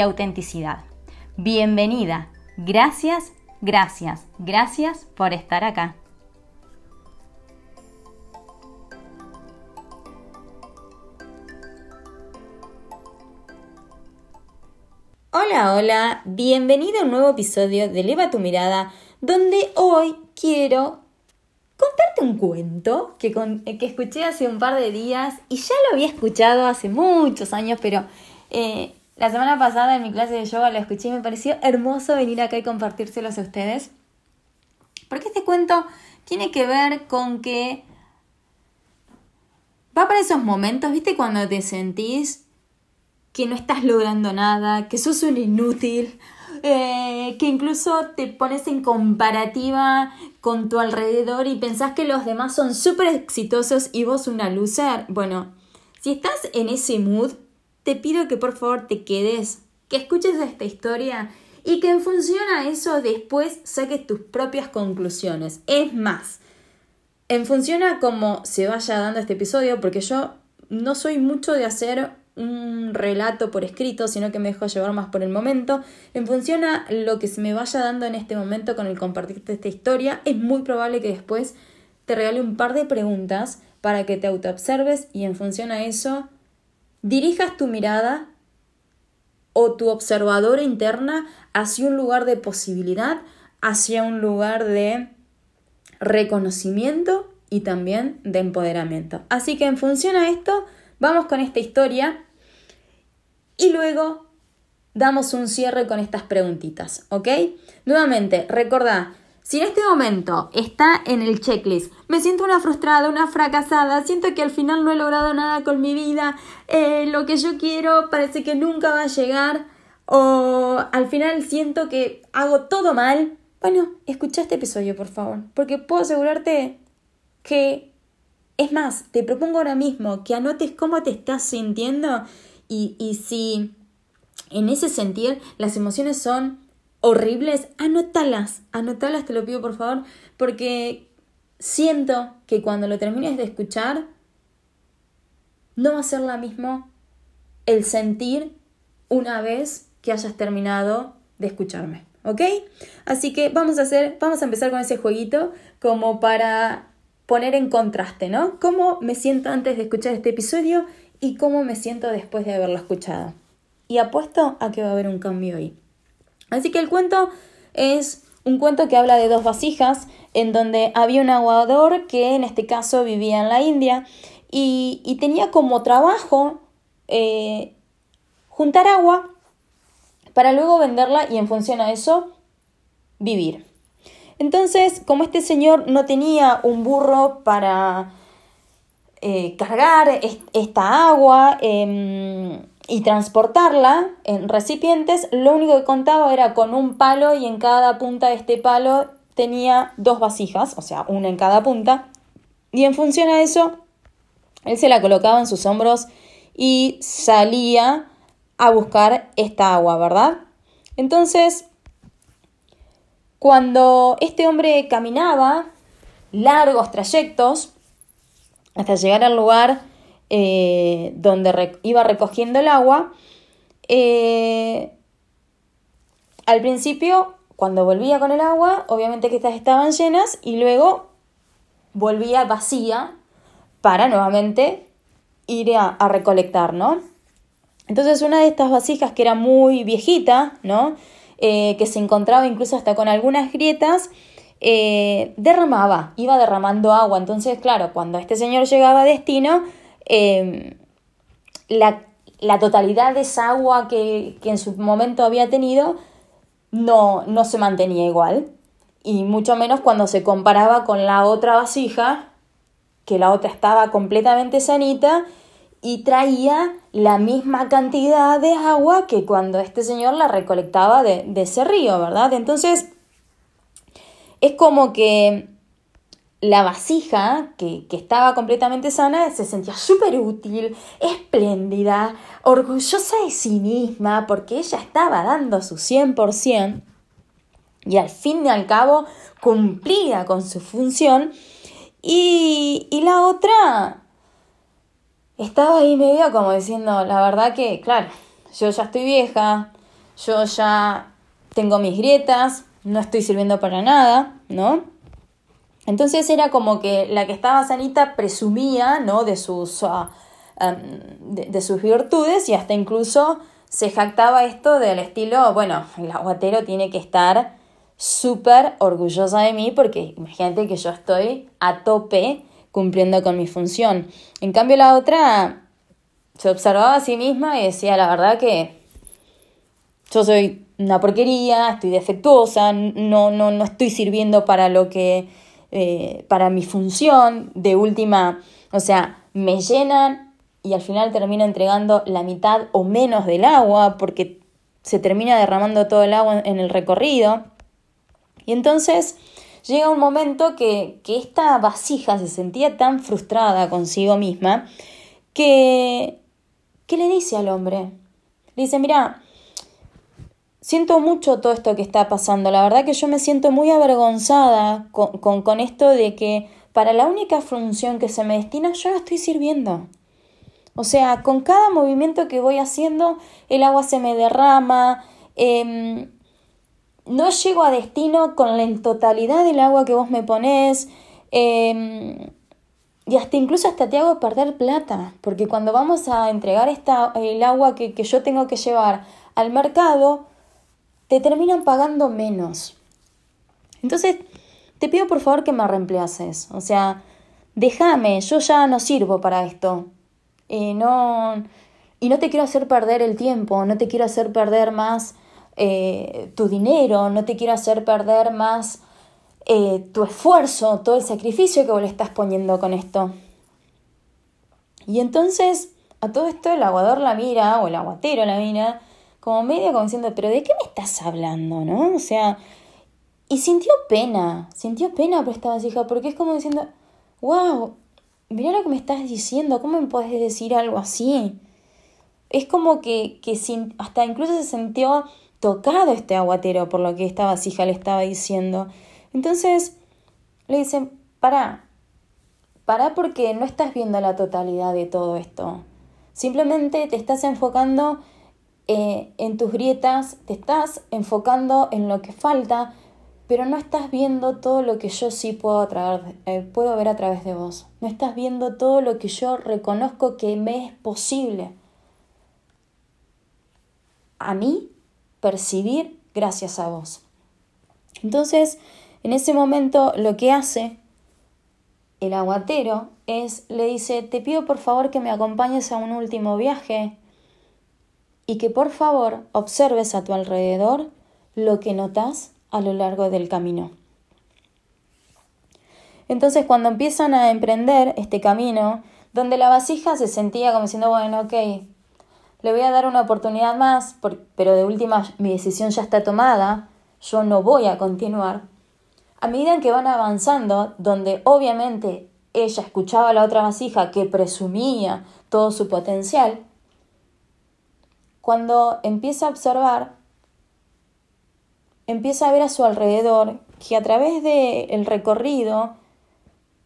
autenticidad. Bienvenida. Gracias, gracias, gracias por estar acá. Hola, hola, bienvenido a un nuevo episodio de Eleva tu mirada, donde hoy quiero contarte un cuento que, que, escuché hace un par de días y ya lo había escuchado hace muchos años, pero eh, la semana pasada en mi clase de yoga lo escuché y me pareció hermoso venir acá y compartírselos a ustedes. Porque este cuento tiene que ver con que va para esos momentos, ¿viste? Cuando te sentís que no estás logrando nada, que sos un inútil, eh, que incluso te pones en comparativa con tu alrededor y pensás que los demás son súper exitosos y vos una loser. Bueno, si estás en ese mood, te pido que por favor te quedes, que escuches esta historia y que en función a eso después saques tus propias conclusiones. Es más, en función a cómo se vaya dando este episodio, porque yo no soy mucho de hacer un relato por escrito, sino que me dejo llevar más por el momento. En función a lo que se me vaya dando en este momento con el compartirte esta historia, es muy probable que después te regale un par de preguntas para que te autoobserves y en función a eso dirijas tu mirada o tu observadora interna hacia un lugar de posibilidad, hacia un lugar de reconocimiento y también de empoderamiento. Así que en función a esto, vamos con esta historia y luego damos un cierre con estas preguntitas, ¿ok? Nuevamente, recordá, si en este momento está en el checklist, me siento una frustrada, una fracasada, siento que al final no he logrado nada con mi vida, eh, lo que yo quiero parece que nunca va a llegar, o al final siento que hago todo mal, bueno, escucha este episodio por favor, porque puedo asegurarte que... Es más, te propongo ahora mismo que anotes cómo te estás sintiendo y, y si en ese sentir las emociones son horribles, anótalas, anótalas, te lo pido por favor, porque siento que cuando lo termines de escuchar, no va a ser la mismo el sentir una vez que hayas terminado de escucharme, ¿ok? Así que vamos a hacer, vamos a empezar con ese jueguito como para poner en contraste, ¿no? Cómo me siento antes de escuchar este episodio y cómo me siento después de haberlo escuchado. Y apuesto a que va a haber un cambio ahí. Así que el cuento es un cuento que habla de dos vasijas, en donde había un aguador que en este caso vivía en la India y, tenía como trabajo eh, juntar agua para luego venderla y en función a eso vivir. Entonces, como este señor no tenía un burro para eh, cargar esta agua, em, y transportarla en recipientes, lo único que contaba era con un palo y en cada punta de este palo tenía dos vasijas, o sea, una en cada punta, y en función a eso, él se la colocaba en sus hombros y salía a buscar esta agua, ¿verdad? Entonces, cuando este hombre caminaba largos trayectos hasta llegar al lugar eh, donde iba recogiendo el agua, eh, al principio, cuando volvía con el agua, obviamente que estas estaban llenas y luego volvía vacía para nuevamente ir a, recolectar, ¿no? Entonces una de estas vasijas que era muy viejita, ¿no? Eh, que se encontraba incluso hasta con algunas grietas, derramaba, iba derramando agua. Entonces, claro, cuando este señor llegaba a destino, Em, la, totalidad de esa agua que, en su momento había tenido no, no se mantenía igual. Y mucho menos cuando se comparaba con la otra vasija, que la otra estaba completamente sanita y traía la misma cantidad de agua que cuando este señor la recolectaba de, de ese río, ¿verdad? Entonces, es como que la vasija, que, estaba completamente sana, se sentía súper útil, espléndida, orgullosa de sí misma, porque ella estaba dando su 100% y al fin y al cabo cumplía con su función. Y, y la otra estaba ahí medio como diciendo, la verdad que, claro, yo ya estoy vieja, yo ya tengo mis grietas, no estoy sirviendo para nada, ¿no? Entonces era como que la que estaba sanita presumía, ¿no? De sus, ah, de, sus virtudes y hasta incluso se jactaba esto del estilo, bueno, el aguatero tiene que estar súper orgullosa de mí porque imagínate que yo estoy a tope cumpliendo con mi función. En cambio la otra se observaba a sí misma y decía, la verdad que yo soy una porquería, estoy defectuosa, no, no, no estoy sirviendo para lo que eh, para mi función, de última, o sea, me llenan y al final termino entregando la mitad o menos del agua porque se termina derramando todo el agua en el recorrido. Y entonces llega un momento que, que esta vasija se sentía tan frustrada consigo misma que, que le dice al hombre, le dice, mira, siento mucho todo esto que está pasando. La verdad que yo me siento muy avergonzada con, con, esto de que para la única función que se me destina yo no estoy sirviendo. O sea, con cada movimiento que voy haciendo, el agua se me derrama. Em, no llego a destino con la totalidad del agua que vos me ponés. Em, y hasta incluso hasta te hago perder plata. Porque cuando vamos a entregar esta, el agua que, que yo tengo que llevar al mercado, te terminan pagando menos. Entonces, te pido por favor que me reemplaces. O sea, déjame, yo ya no sirvo para esto. Eh, no, y no te quiero hacer perder el tiempo, no te quiero hacer perder más eh, tu dinero, no te quiero hacer perder más eh, tu esfuerzo, todo el sacrificio que vos le estás poniendo con esto. Y entonces, a todo esto el aguador la mira, o el aguatero la mira, como medio como diciendo, pero ¿de qué me estás hablando, no? O sea, y sintió pena, sintió pena por esta vasija, porque es como diciendo, wow, mira lo que me estás diciendo, ¿cómo me puedes decir algo así? Es como que, que sin, hasta incluso se sintió tocado este aguatero por lo que esta vasija le estaba diciendo. Entonces le dicen, para, para porque no estás viendo la totalidad de todo esto. Simplemente te estás enfocando eh, en tus grietas, te estás enfocando en lo que falta, pero no estás viendo todo lo que yo sí puedo, eh, puedo ver a través de vos. No estás viendo todo lo que yo reconozco que me es posible a mí percibir gracias a vos. Entonces, en ese momento lo que hace el aguatero es, le dice, te pido por favor que me acompañes a un último viaje y que por favor observes a tu alrededor lo que notas a lo largo del camino. Entonces cuando empiezan a emprender este camino, donde la vasija se sentía como diciendo, bueno, ok, le voy a dar una oportunidad más, pero de última mi decisión ya está tomada, yo no voy a continuar. A medida que van avanzando, donde obviamente ella escuchaba a la otra vasija que presumía todo su potencial, cuando empieza a observar, empieza a ver a su alrededor que a través del recorrido,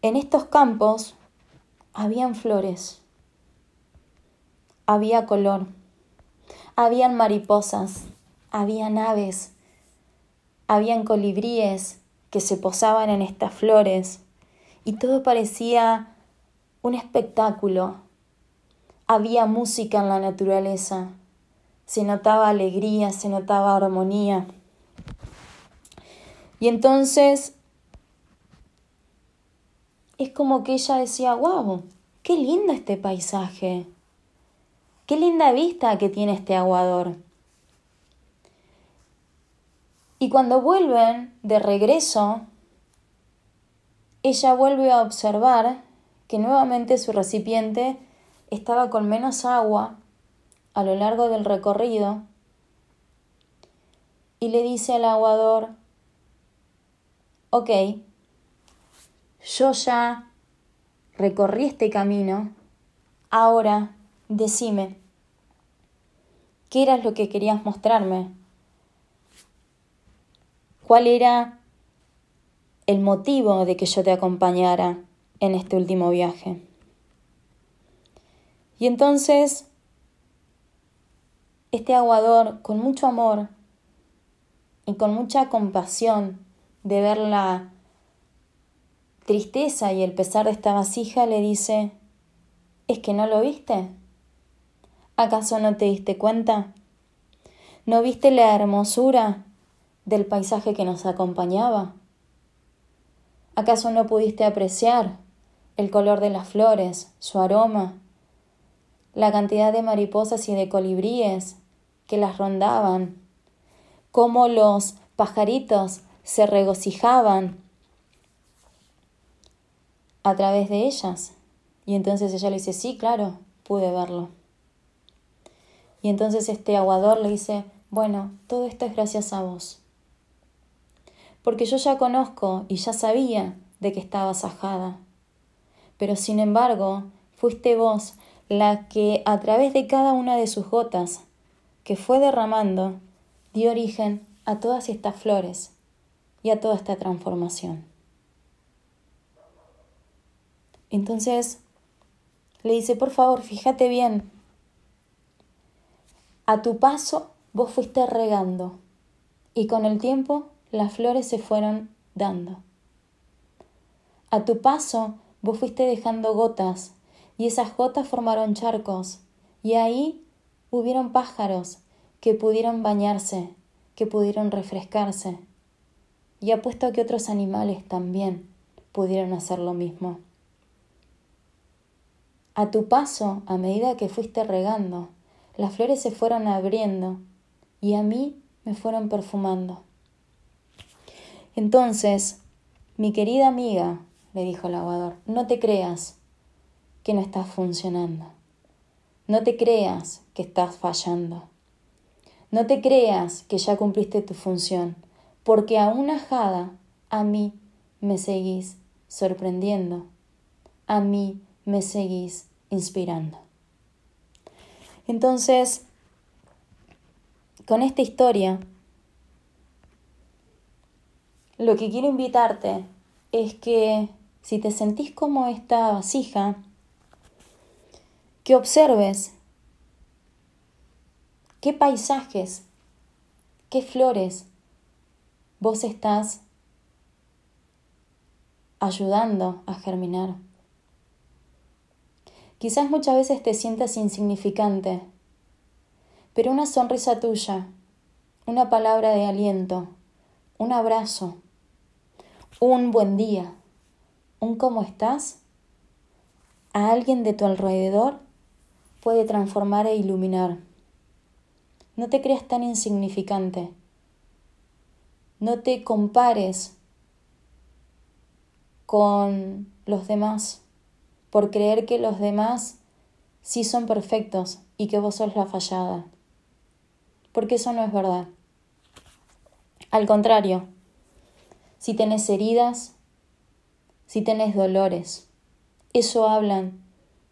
en estos campos, habían flores, había color, habían mariposas, habían aves, habían colibríes que se posaban en estas flores y todo parecía un espectáculo. Había música en la naturaleza se notaba alegría, se notaba armonía. Y entonces es como que ella decía, wow, qué lindo este paisaje, qué linda vista que tiene este aguador. Y cuando vuelven de regreso, ella vuelve a observar que nuevamente su recipiente estaba con menos agua a lo largo del recorrido y le dice al aguador, ok, yo ya recorrí este camino, ahora decime, ¿qué era lo que querías mostrarme? ¿Cuál era el motivo de que yo te acompañara en este último viaje? Y entonces, este aguador, con mucho amor y con mucha compasión de ver la tristeza y el pesar de esta vasija, le dice, ¿es que no lo viste? ¿Acaso no te diste cuenta? ¿No viste la hermosura del paisaje que nos acompañaba? ¿Acaso no pudiste apreciar el color de las flores, su aroma, la cantidad de mariposas y de colibríes que las rondaban, cómo los pajaritos se regocijaban a través de ellas. Y entonces ella le dice, sí, claro, pude verlo. Y entonces este aguador le dice, bueno, todo esto es gracias a vos. Porque yo ya conozco y ya sabía de que estabas ajada. Pero sin embargo, fuiste vos la que a través de cada una de sus gotas que fue derramando dio origen a todas estas flores y a toda esta transformación. Entonces le dice, por favor, fíjate bien, a tu paso vos fuiste regando y con el tiempo las flores se fueron dando. A tu paso vos fuiste dejando gotas y esas gotas formaron charcos y ahí hubieron pájaros que pudieron bañarse, que pudieron refrescarse y apuesto a que otros animales también pudieron hacer lo mismo. A tu paso, a medida que fuiste regando, las flores se fueron abriendo y a mí me fueron perfumando. Entonces, mi querida amiga, le dijo el aguador, no te creas que no estás funcionando. No te creas que estás fallando. No te creas que ya cumpliste tu función, porque a una ajada a mí me seguís sorprendiendo. A mí me seguís inspirando. Entonces, con esta historia, lo que quiero invitarte es que si te sentís como esta vasija, que observes qué paisajes, qué flores vos estás ayudando a germinar. Quizás muchas veces te sientas insignificante, pero una sonrisa tuya, una palabra de aliento, un abrazo, un buen día, un cómo estás, a alguien de tu alrededor puede transformar e iluminar. No te creas tan insignificante. No te compares con los demás por creer que los demás sí son perfectos y que vos sos la fallada. Porque eso no es verdad. Al contrario, si tenés heridas, si tenés dolores, eso hablan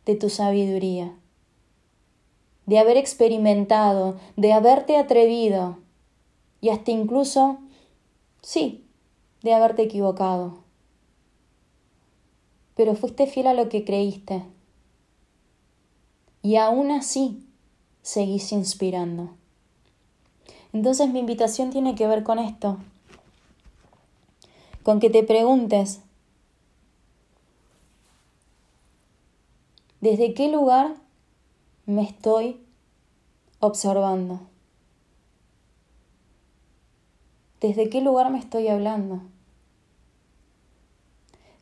de tu sabiduría, de haber experimentado, de haberte atrevido y hasta incluso, sí, de haberte equivocado pero fuiste fiel a lo que creíste. Y aún así seguís inspirando. Entonces mi invitación tiene que ver con esto, con que te preguntes, ¿desde qué lugar me estoy observando? ¿Desde qué lugar me estoy hablando?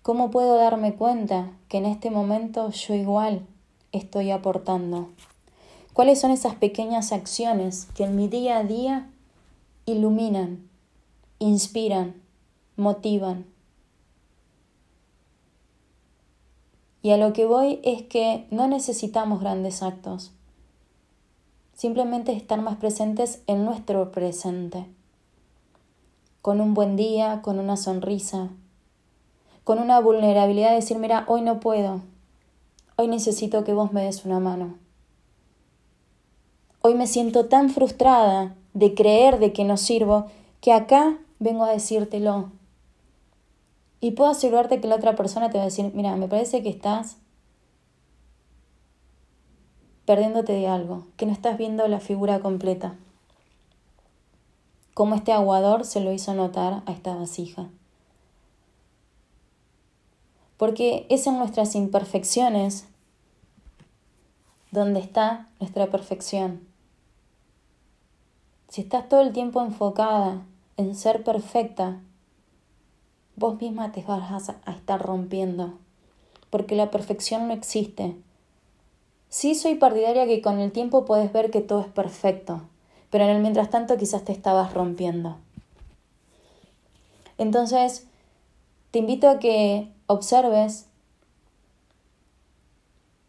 ¿Cómo puedo darme cuenta que en este momento yo igual estoy aportando? ¿Cuáles son esas pequeñas acciones que en mi día a día iluminan, inspiran, motivan? Y a lo que voy es que no necesitamos grandes actos. Simplemente estar más presentes en nuestro presente. Con un buen día, con una sonrisa, con una vulnerabilidad de decir, mira, hoy no puedo. Hoy necesito que vos me des una mano. Hoy me siento tan frustrada de creer de que no sirvo que acá vengo a decírtelo. Y puedo asegurarte que la otra persona te va a decir, mira, me parece que estás perdiéndote de algo, que no estás viendo la figura completa. Como este aguador se lo hizo notar a esta vasija. Porque es en nuestras imperfecciones donde está nuestra perfección. Si estás todo el tiempo enfocada en ser perfecta, vos misma te vas a estar rompiendo, porque la perfección no existe. Sí soy partidaria que con el tiempo puedes ver que todo es perfecto, pero en el mientras tanto quizás te estabas rompiendo. Entonces, te invito a que observes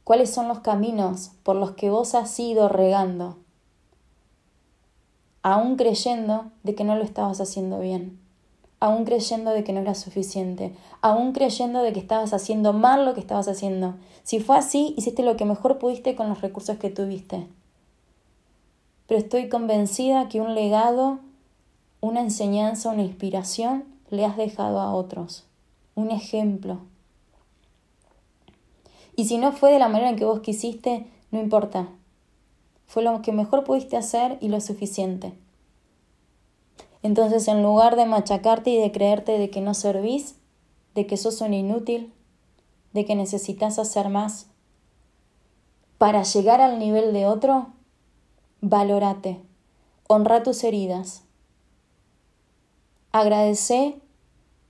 cuáles son los caminos por los que vos has ido regando aún creyendo de que no lo estabas haciendo bien, aún creyendo de que no era suficiente, aún creyendo de que estabas haciendo mal lo que estabas haciendo. Si fue así, hiciste lo que mejor pudiste con los recursos que tuviste. Pero estoy convencida que un legado, una enseñanza, una inspiración le has dejado a otros, un ejemplo. Y si no fue de la manera en que vos quisiste, no importa, fue lo que mejor pudiste hacer y lo suficiente. Entonces, en lugar de machacarte y de creerte de que no servís, de que sos un inútil, de que necesitas hacer más, para llegar al nivel de otro, valórate, honra tus heridas, agradece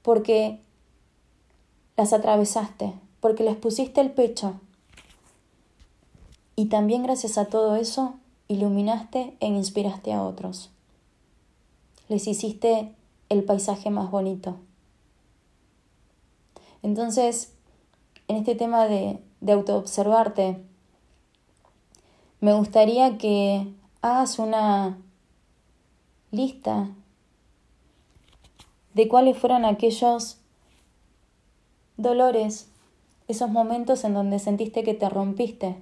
porque las atravesaste, porque les pusiste el pecho, y también gracias a todo eso, iluminaste e inspiraste a otros. Les hiciste el paisaje más bonito. Entonces, en este tema de, de autoobservarte, me gustaría que hagas una lista de cuáles fueron aquellos dolores, esos momentos en donde sentiste que te rompiste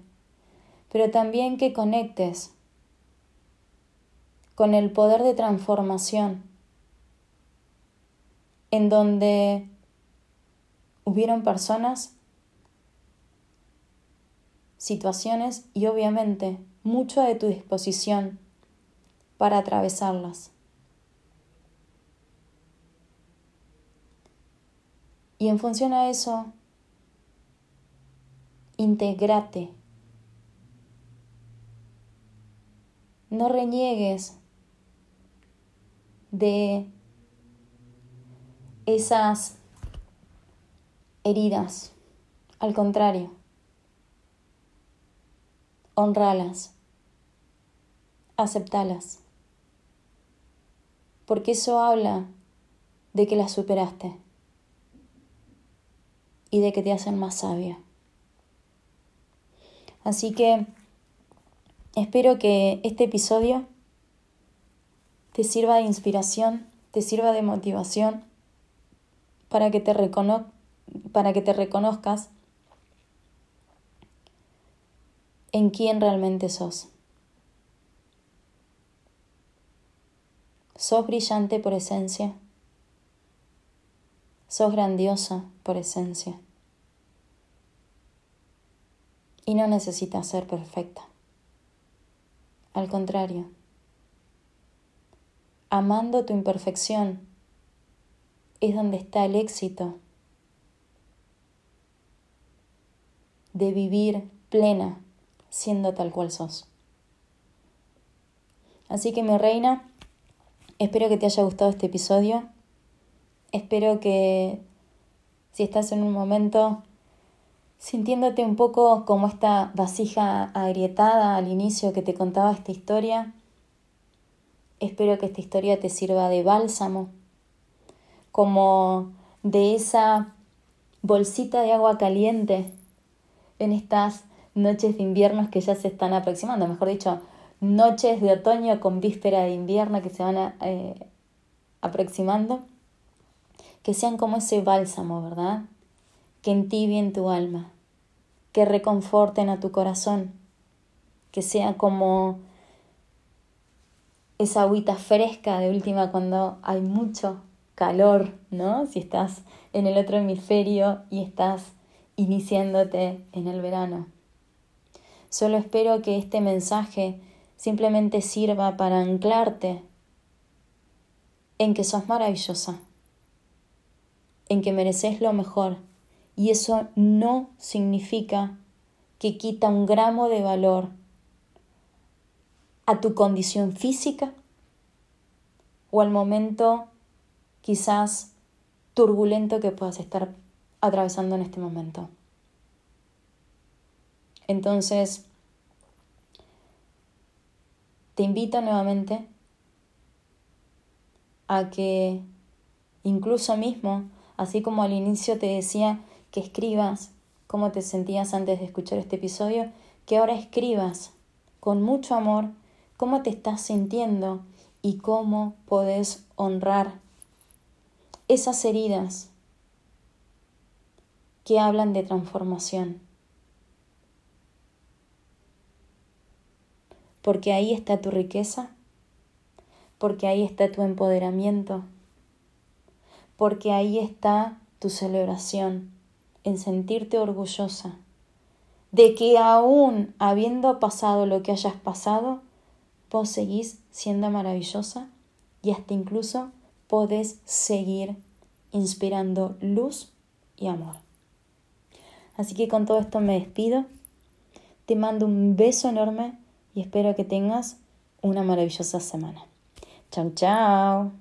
pero también que conectes con el poder de transformación, en donde hubieron personas, situaciones y obviamente mucho de tu disposición para atravesarlas. Y en función a eso, integrate no reniegues de esas heridas. Al contrario, honralas, aceptalas, porque eso habla de que las superaste y de que te hacen más sabia. Así que Espero que este episodio te sirva de inspiración, te sirva de motivación para que te, para que te reconozcas en quién realmente sos. Sos brillante por esencia. Sos grandiosa por esencia. Y no necesitas ser perfecta. Al contrario, amando tu imperfección es donde está el éxito de vivir plena siendo tal cual sos. Así que mi reina, espero que te haya gustado este episodio. Espero que si estás en un momento sintiéndote un poco como esta vasija agrietada al inicio que te contaba esta historia. Espero que esta historia te sirva de bálsamo, como de esa bolsita de agua caliente en estas noches de invierno que ya se están aproximando, mejor dicho, noches de otoño con víspera de invierno que se van eh, aproximando, que sean como ese bálsamo, ¿verdad? Que entibien tu alma, que reconforten a tu corazón, que sea como esa agüita fresca de última cuando hay mucho calor, ¿no? Si estás en el otro hemisferio y estás iniciándote en el verano. Solo espero que este mensaje simplemente sirva para anclarte en que sos maravillosa, en que mereces lo mejor. Y eso no significa que quita un gramo de valor a tu condición física o al momento quizás turbulento que puedas estar atravesando en este momento. Entonces, te invito nuevamente a que incluso mismo, así como al inicio te decía que escribas cómo te sentías antes de escuchar este episodio, que ahora escribas con mucho amor cómo te estás sintiendo y cómo podés honrar esas heridas que hablan de transformación. Porque ahí está tu riqueza, porque ahí está tu empoderamiento, porque ahí está tu celebración en sentirte orgullosa de que aún habiendo pasado lo que hayas pasado, vos seguís siendo maravillosa y hasta incluso podés seguir inspirando luz y amor. Así que con todo esto me despido. Te mando un beso enorme y espero que tengas una maravillosa semana. Chao, chao.